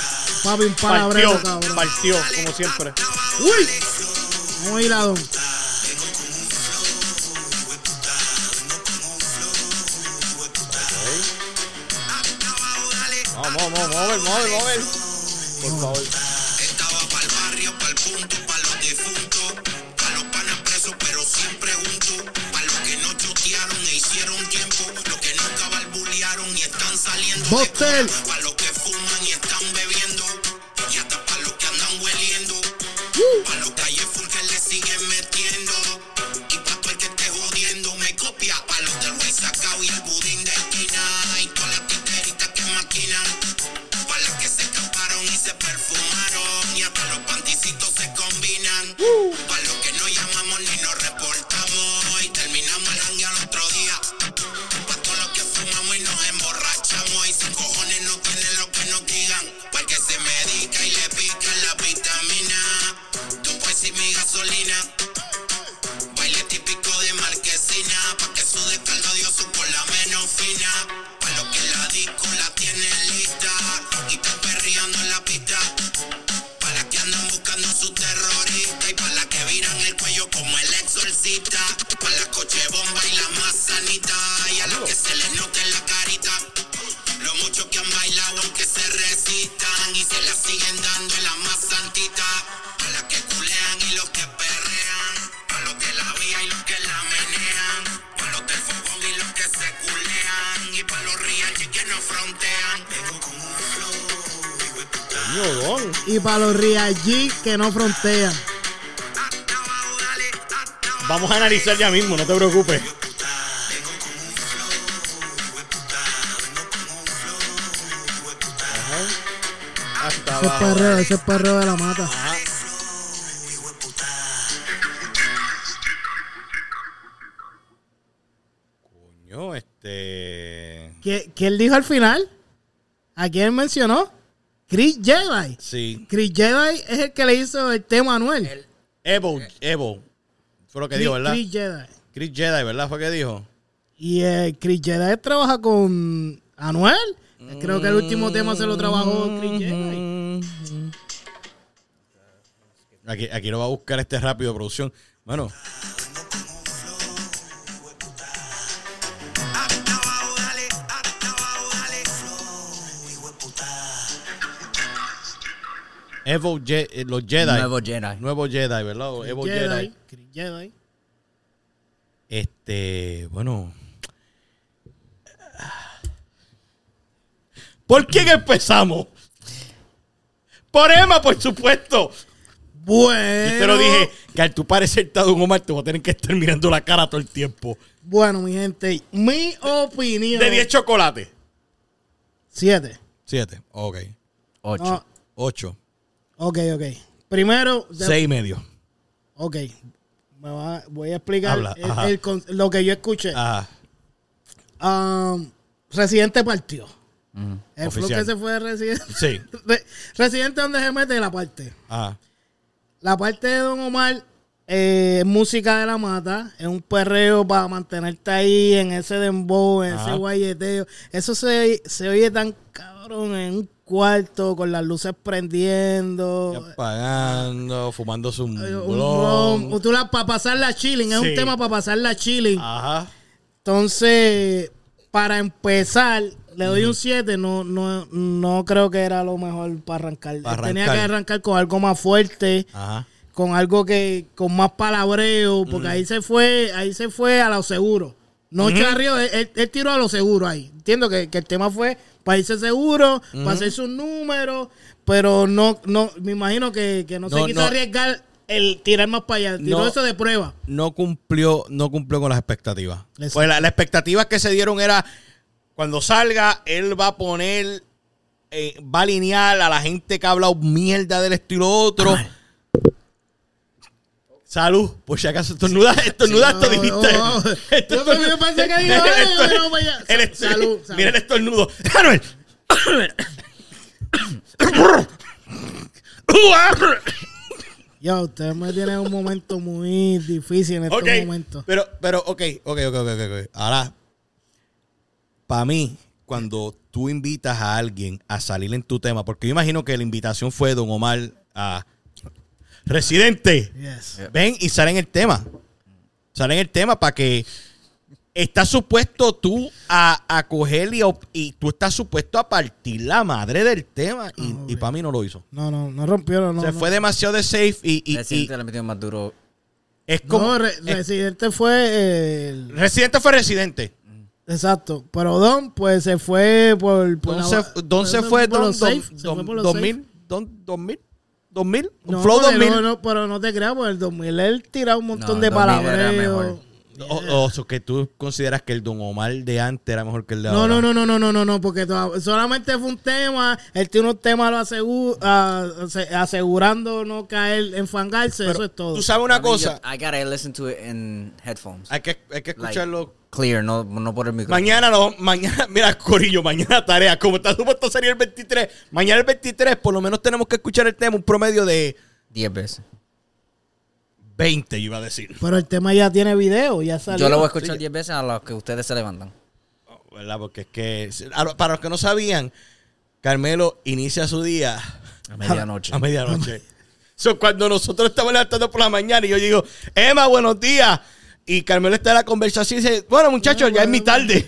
Papi, un palabrero, partió, cabrón. partió, como siempre. Uy. Vamos a ir a don. Vamos, vamos Hotel los Real G que no frontean. Vamos a analizar ya mismo, no te preocupes. Hasta Ese es perreo, ese es perreo de la mata. Puta. Coño, este. ¿Qué, ¿Quién dijo al final? ¿A quién mencionó? Chris Jedi. Sí. Chris Jedi es el que le hizo el tema a Anuel. Evo, Evo. Fue lo que Chris, dijo, ¿verdad? Chris Jedi. Chris Jedi, ¿verdad? Fue que dijo. Y eh, Chris Jedi trabaja con Anuel. Creo que el último tema se lo trabajó Chris Jedi. Aquí, aquí lo va a buscar este rápido producción. Bueno, Evo Je- eh, los Jedi. Nuevo Jedi. Nuevo Jedi, ¿verdad? Evo Jedi. Jedi. Este, bueno. ¿Por quién empezamos? Por Emma, por supuesto. Bueno. Yo te lo dije, que al tu parecer está Don Omar, te voy a tener que estar mirando la cara todo el tiempo. Bueno, mi gente, mi opinión. De 10 chocolates. Siete. 7, ok. 8. No, 8, ok, ok. Primero, de- 6 y medio. ok. Me va- voy a explicar Habla, el- el lo que yo escuché. Ajá. Um, Residente partió. El flow Oficial. que se fue de Residente. Sí. Re- Residente donde se mete la parte. Ajá. La parte de Don Omar eh, es música de la mata, es un perreo para mantenerte ahí en ese dembow, en ese guayeteo. Eso se, se oye tan cabrón en un cuarto con las luces prendiendo. Ya pagando, fumándose un Un blon. ron. Tú la, para pasar la chilling, es un tema para pasar la chilling. Ajá. Entonces, para empezar, le doy un 7. No, no, no creo que era lo mejor para arrancar. Para Tenía arrancar. que arrancar con algo más fuerte, Ajá. Con algo que, con más palabreo, porque ahí se fue, ahí se fue a lo seguro. No charrió, él, él- tiró a lo seguro ahí. Entiendo que, que el tema fue para irse seguro, para hacer sus números, pero no, no, me imagino que, que no, No, se quiso no. arriesgar el tirar más para allá. Tiró No. eso de prueba. no cumplió, no cumplió con las expectativas. Exacto. Pues la, las expectativas que se dieron era cuando salga, él va a poner, eh, va a alinear a la gente que ha hablado mierda del estilo otro. Salud, por si acaso estornudas, estornudaste, Oh, dijiste. oh, oh. Yo también pensé que dijo, El Salud, salud. Mira el estornudo. Manuel. Yo, ustedes me tienen un momento muy difícil en estos Ok, momentos. pero, pero, ok, ok, ok, ok, ok. Ahora, para mí, cuando tú invitas a alguien a salir en tu tema, porque yo imagino que la invitación fue Don Omar a Residente, Yes. ven y sale en el tema. Sale en el tema para que estás supuesto tú a, a coger y, y tú estás supuesto a partir la madre del tema y, Ah, para mí no lo hizo. No, no, no rompió, no. Se no. fue demasiado de safe y, y- y Residente le metió más duro. es como... No, Re- es- Residente fue el... Residente fue Residente. Exacto. Pero Don, pues se fue por... por Don la- se, Don se fue por Don, los Don, safe, se Don- fue por los 2000, safe. Don 2000, 2000, No, Flow porque 2000. no, no, pero no te creas, porque el 2000 él tiraba un montón No, de 2000 era palabras. Mejor. O, o que tú consideras que el Don Omar de antes era mejor que el de No, ahora. no, no, no, no, no, no, no, porque toda- solamente fue un tema, él tiene unos temas lo ah, ase- asegurando no caer, enfangarse, eso es todo. Tú sabes una I mean, cosa, yo- I gotta listen to it in headphones. hay que, hay que Like, escucharlo. Clear, no, no por el micrófono. Mañana no, mañana, mira, Corillo, mañana tarea. Como está supuesto salir el 23, mañana el 23, por lo menos tenemos que escuchar el tema, un promedio de 10 veces. 20, yo iba a decir. Pero el tema ya tiene video, ya salió. Yo lo voy a escuchar 10 veces a los que ustedes se levantan. ¿Verdad? Porque es que, para los que no sabían, Carmelo inicia su día A medianoche. A medianoche. So, cuando nosotros estamos levantando por la mañana y yo digo, Emma, buenos días. Y Carmelo está en la conversación y dice, bueno, muchachos, ya es mi tarde.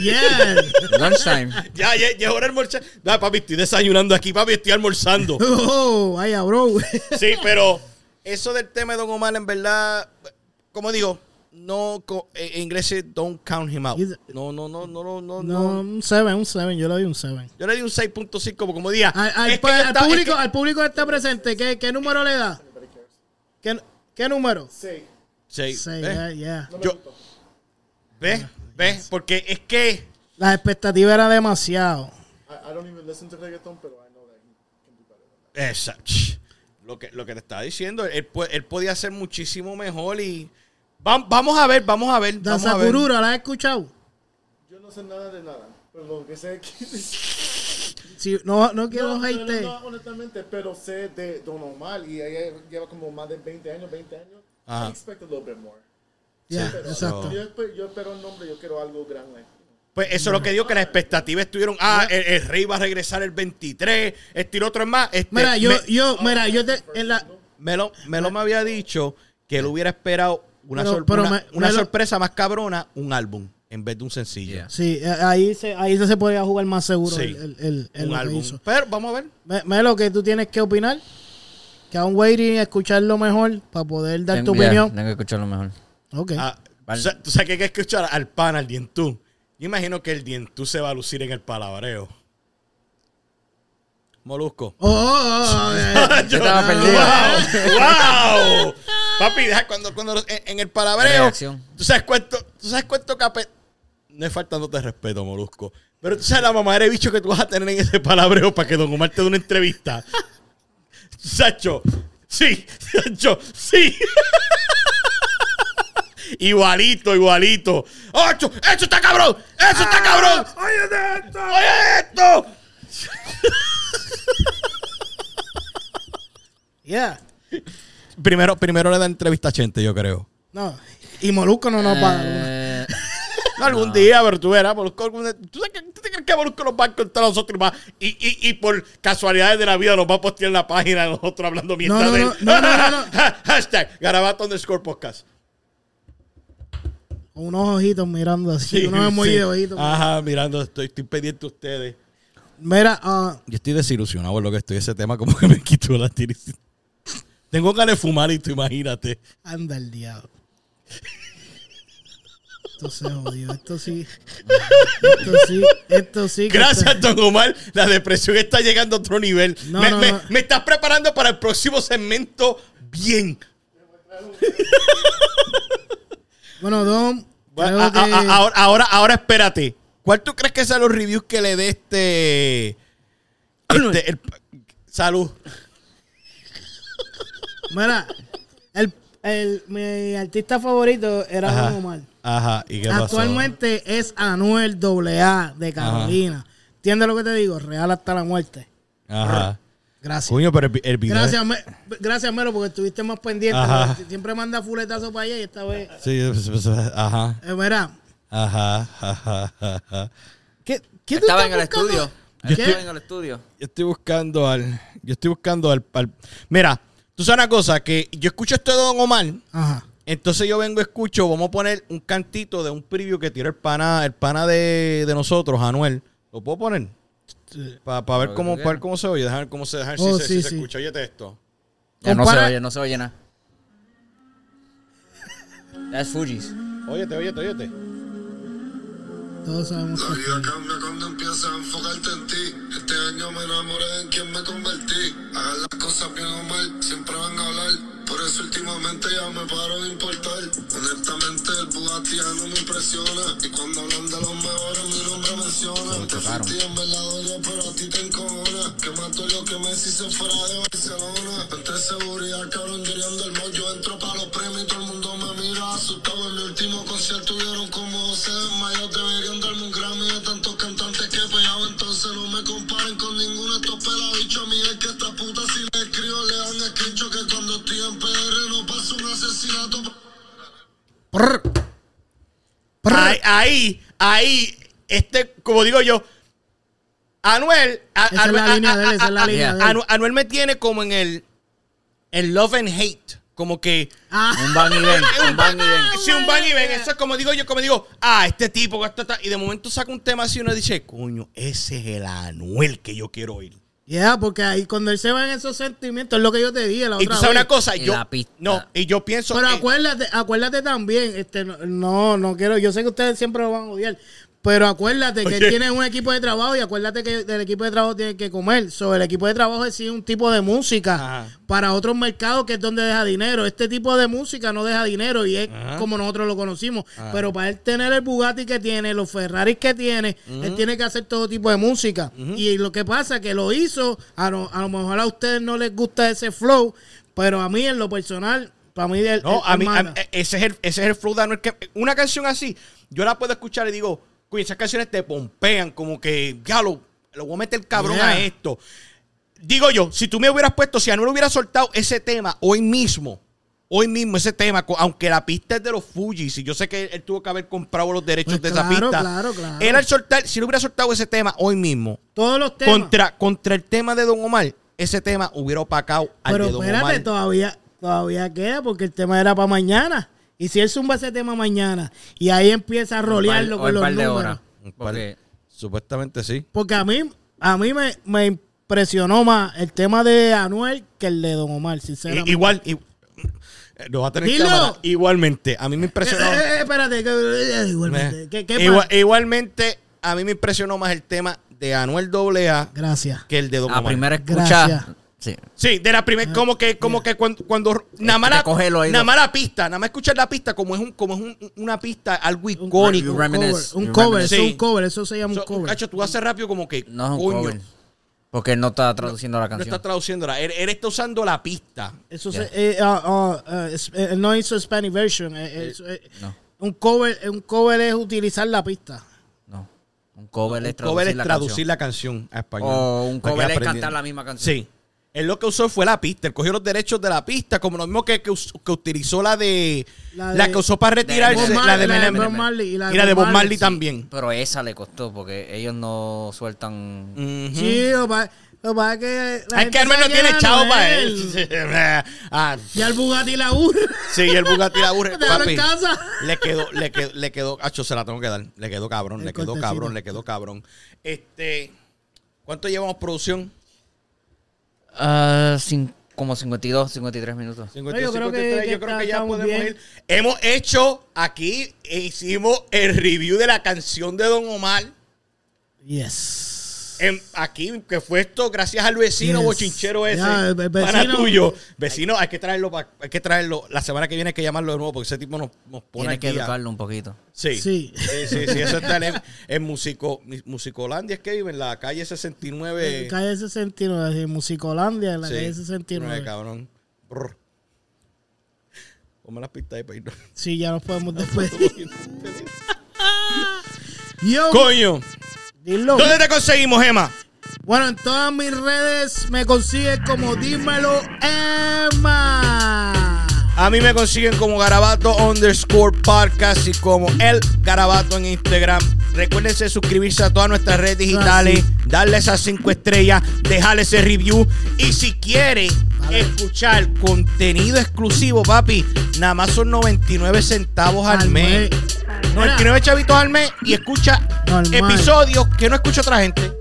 Yeah. Lunchtime. ya, ya, ya es hora de almorzar. No, papi, estoy desayunando aquí, papi, estoy almorzando. Oh, vaya, bro. Sí, pero eso del tema de Don Omar, en verdad, como digo, no, eh, en inglés es don't count him out. No, no, no, no, no, no. No, no. un 7, un 7. Yo le doy un 7. Yo le di un 6.5 como, como día. Al, al- es al estaba- es público, que- al público que está presente, ¿qué, qué número le da? ¿Qué, qué número? Sí, Seis, ¿ves? yeah, yeah. Yo- ¿Ves? ¿Ves? Porque es que Las expectativas eran demasiado. I, I don't even listen to reggaeton, pero I know that he can do better than that. Esa, ch, lo que, lo que te estaba diciendo, él, él podía hacer muchísimo mejor y vam- vamos a ver, vamos a ver, vamos Danza a ver. Kurura, ¿la has escuchado? Yo no sé nada de nada, pero lo que sé que... Si, no, no quiero no, no, hate. no, honestamente, pero sé de Don Omar y ella lleva como más de 20 años, 20 años. Ajá. I expect a little bit more. Ya, Pero, exacto. Yo, yo espero el nombre, yo quiero algo grande. Pues eso es lo que digo, que las expectativas estuvieron, ah, el, el rey va a regresar el 23, este y otro es más. Este, Mira, yo, me, yo, mira, yo te, en la, Melo, Melo me había dicho que él hubiera esperado una, Pero- sor- pero una, me- una Melo- sorpresa más cabrona, un álbum, en vez de un sencillo. Yeah. sí, eh, ahí se, ahí se podía jugar más seguro Sí. el, el, el- el Un lo que álbum. hizo. Pero vamos a ver. Me, Melo, que tú tienes que opinar. Que aún waiting escucharlo mejor para poder dar tu Tengo- yeah, opinión. Tengo que escucharlo mejor. Ok. Ah, Vale. tú sabes que hay que escuchar al pan, al dientú. Yo imagino que el dientú se va a lucir en el palabreo. Molusco. Oh, oh, oh, eh. Yo estaba perdido. ¡Wow! ¡Wow! Papi, deja cuando, cuando en, en el palabreo. ¿Tú sabes cuánto, tú sabes cuánto. No es faltándote respeto, Molusco. Pero tú sabes la mamá de bicho que tú vas a tener en ese palabreo para que Don Omar te dé una entrevista. Sacho, sí, Sacho, sí. Igualito, igualito. ¡Ocho! ¡Eso está cabrón! ¡Eso está cabrón! ¡Oye esto! ¡Oye esto! Yeah. Primero, primero le da entrevista a Chente, yo creo. No. Y Molusco no nos va a dar una. Eh, No, algún día, pero tú verás, Molusco, algún día- ¿tú, sabes que, ¿tú te crees que Molusco nos va a encontrar a nosotros y, va- y, y, y por casualidades de la vida nos va a postear en la página de nosotros hablando mierda no, de no, él? no, no, no, no. Hashtag Garabato underscore podcast. Unos ojitos mirando así. Sí, unos emojis sí. de ojitos. Ajá, mirando, estoy, estoy pendiente de ustedes. Mira, ah, Yo estoy desilusionado por lo que estoy. Ese tema como que me quitó la tiris. Tengo ganas de fumar y tú imagínate. anda el diablo. Esto se jodió. Esto sí. Esto sí. Esto sí. Gracias, está- Don Omar. La depresión está llegando a otro nivel. No, me, no, me- no. me estás preparando para el próximo segmento bien. Bueno, a- que- a- ahora, ahora, ahora espérate. ¿Cuál tú crees que sean los reviews que le dé este. este el- salud. Mira, el, el, mi artista favorito era Ajá. Don Omar. Ajá. ¿Y qué pasó? Actualmente es Anuel AA de Carolina. ¿Entiendes lo que te digo? Real hasta la muerte. Ajá. Gracias. Coño, pero el, vi- el video. Gracias, Me- gracias, Melo, porque estuviste más pendiente. Ajá. Siempre manda fuletazo para allá y esta vez. Sí, pues, pues, ajá. Eh, mira, Ajá. Ajá. Ajá. ¿qué, qué tú estaba estás en el buscando? estudio. Yo Estaba estoy- en el estudio. Yo estoy buscando al. Yo estoy buscando al. al- Mira, tú sabes una cosa, que yo escucho esto de Don Omar. Ajá. Entonces yo vengo, escucho, vamos a poner un cantito de un preview que tiró el pana, el pana de, de nosotros, Anuel. ¿Lo puedo poner? Para ver Lo que cómo, para ver cómo se oye, dejar ver cómo se dejar Oh, si, se, sí, si se sí. escucha. Oye esto. Ya no se oye, no se oye nada. That's Fuji's. Óyete, óyete, óyete. Todos sabemos La que vida cambia cuando empiezas a enfocarte en ti. Este año me enamoré en quien me convertí. Hagan las cosas bien o mal, siempre van a hablar. Por eso últimamente ya me paro de importar. Honestamente el Bugatti ya no me impresiona. Y cuando hablan de los mejores mi nombre menciona. Te sentí en verdad dolió, pero a ti te encojona. Que más dolió que Messi se fuera de Barcelona. Entre seguridad, cabrón, llorando el. Yo entro para los premios y todo el mundo Ahí, ahí, ahí, este, como digo yo, Anuel, Anuel- me tiene como en el, el love and hate, como que Ah, Un van y ven, un van y ven. Sí, un van y ven. Eso es como digo yo, como digo, ah, este tipo, esto, está- y de momento saca un tema así y uno dice, coño, ese es el Anuel que yo quiero oír. Ya, porque ahí cuando él se va en esos sentimientos, es lo que yo te dije la Y otra tú sabes vez. una cosa, Y yo. la pista. No, y yo pienso. Pero que- acuérdate, acuérdate también, este, no- no, no quiero, yo sé que ustedes siempre lo van a odiar, pero acuérdate que Oye. él tiene un equipo de trabajo y acuérdate que el equipo de trabajo tiene que comer. Sobre el equipo de trabajo es sí un tipo de música Ajá. para otros mercados que es donde deja dinero. Este tipo de música no deja dinero y es Ajá. como nosotros lo conocimos. Pero para él tener el Bugatti que tiene, los Ferraris que tiene, él tiene que hacer todo tipo de música. Y lo que pasa que lo hizo, a lo, a lo mejor a ustedes no les gusta ese flow, pero a mí en lo personal, para mí él- No, a mí, a- manda. ese, es el, ese es el flow de Anuel. Que, una canción así, yo la puedo escuchar y digo, Oye, esas canciones te pompean, como que, ya lo, lo voy a meter cabrón Yeah. a esto. Digo yo, si tú me hubieras puesto, si Anuel hubiera soltado ese tema hoy mismo, hoy mismo ese tema, aunque la pista es de los Fujis, y yo sé que él, tuvo que haber comprado los derechos Pues de esa pista. claro, claro. Él al soltar, si él hubiera soltado ese tema hoy mismo, Todos los temas. contra, contra el tema de Don Omar, ese tema hubiera opacado al pero de Don espérate, Omar. todavía, todavía queda porque el tema era para mañana. Y si él zumba ese tema mañana y ahí empieza a rolearlo con un los par de números. horas. Un par- Porque Supuestamente sí. Porque a mí, a mí me, me impresionó más el tema de Anuel que el de Don Omar, sinceramente. I- Igual, lo va a tener Dilo. cámara. Igualmente, a mí me impresionó. eh, eh, espérate, que, eh, igualmente. ¿Qué, qué igual- pa- igualmente, a mí me impresionó más el tema de Anuel AA Gracias. que el de Don a Omar. primera Gracias. Sí. Sí, de la primera, como que, como que cuando, cuando nada más la, nada más la pista, nada más escuchar la pista como es un, como es un- una pista algo icónico. Un cover, un cover, eso es Sí. un cover, eso se llama So, un cover. Cacho, tú haces rápido como que No es un coño, cover. Porque él no está traduciendo la no canción. está traduciéndola. Él, él está usando la pista. Eso se, eh, ah, ah, ah, eh, no hizo Spanish version. eh, eso, eh, no. Un cover, un cover es utilizar la pista. No. Un cover es Un traducir cover es la traducir canción. la canción a español. O un cover es cantar la misma canción. Sí. Él lo que usó fue la pista. Él cogió los derechos de la pista, como lo mismo que, que, utilizó la de. La que usó para retirarse. La de Marley, la de Menem. Bob Marley y la de y la de Bob Marley, sí. también. Pero esa le costó porque ellos no sueltan. Sí, pasa- lo que es que. la Es gente que Armel no sabe tiene chavo para él. Ah, Y al Bugatti la urra. sí, y el Bugatti la aburre. Papi. en casa. Le quedó, le quedó, le quedó, acho, se la tengo que dar. Le quedó cabrón, El le quedó cortecito. cabrón, le quedó cabrón. Este, ¿cuánto llevamos producción? Ah, cin- como 52, 53 minutos. 50, yo creo que- 53, que yo creo que ya podemos bien. ir. Hemos hecho aquí, e hicimos el review de la canción de Don Omar. Yes. En- aquí, que fue esto gracias al vecino Yes. bochinchero ese. El- el vecino- tuyo. Vecino, hay que traerlo, pa- hay que traerlo. La semana que viene hay que llamarlo de nuevo porque ese tipo nos, nos pone Tiene que aquí a- educarlo un poquito. Sí. Sí. Sí, sí, sí, eso está en, en Musico, Musicolandia, es que vive en la calle 69. Calle 69, sí, Musicolandia, en la Sí, calle nueve, 69. cabrón. Brr. Ponme las pistas ahí para irnos. Sí, ya nos podemos despedir. Yo, Coño, dilo. ¿dónde te conseguimos, Emma? Bueno, en todas mis redes me consigues como Dímelo Emma. A mí me consiguen como Garabato underscore podcast y como El Garabato en Instagram. Recuérdense suscribirse a todas nuestras redes digitales, darle esas cinco estrellas, dejarle ese review. Y si quiere escuchar contenido exclusivo, papi, nada más son 99 centavos al, Al mes. mes. 99 chavitos al mes y escucha Normal. episodios que no escucha otra gente.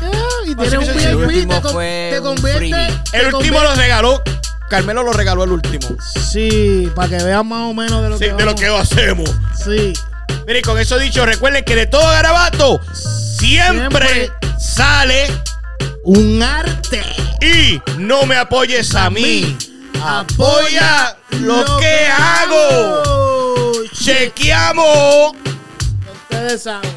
Ah, y que un VIP, último te, con- fue te un convierte. te El último convierte- lo regaló. Carmelo lo regaló el último. Sí, para que vean más o menos de lo Sí, que de lo que hacemos. Sí. Mire, con eso dicho, recuerden que de todo garabato siempre, Siempre. sale Un arte. y no me apoyes a mí. Apoya lo que hago. Chequeamos. Ustedes saben.